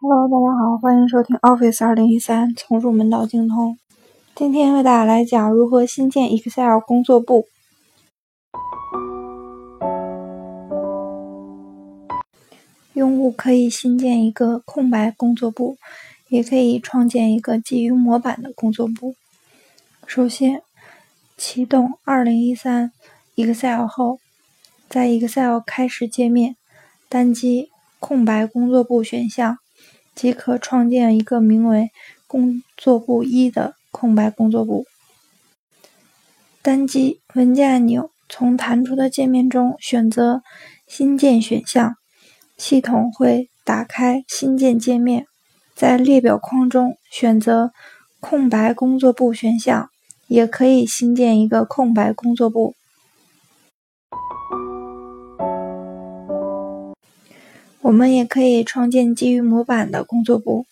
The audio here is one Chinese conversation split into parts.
Hello，大家好，欢迎收听 Office 二零一三，从入门到精通。今天为大家来讲如何新建 Excel 工作簿。用户可以新建一个空白工作簿，也可以创建一个基于模板的工作簿。首先，启动二零一三 Excel 后，在 Excel 开始界面单击空白工作簿选项。即可创建一个名为“工作簿一”的空白工作簿。单击文件按钮，从弹出的界面中选择“新建”选项，系统会打开新建界面。在列表框中选择“空白工作簿”选项，也可以新建一个空白工作簿。我们也可以创建基于模板的工作簿。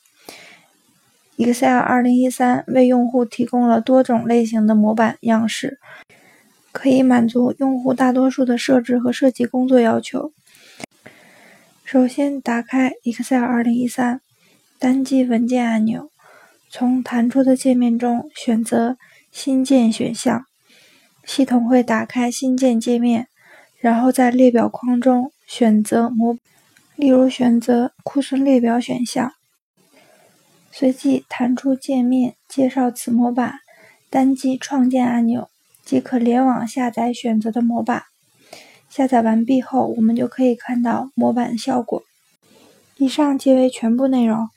Excel 2013为用户提供了多种类型的模板样式，可以满足用户大多数的设置和设计工作要求。首先，打开 Excel 2013，单击文件按钮，从弹出的界面中选择“新建”选项，系统会打开新建界面，然后在列表框中选择模。例如，选择库存列表选项，随即弹出界面介绍此模板，单击创建按钮即可联网下载选择的模板。下载完毕后，我们就可以看到模板效果。以上即为全部内容，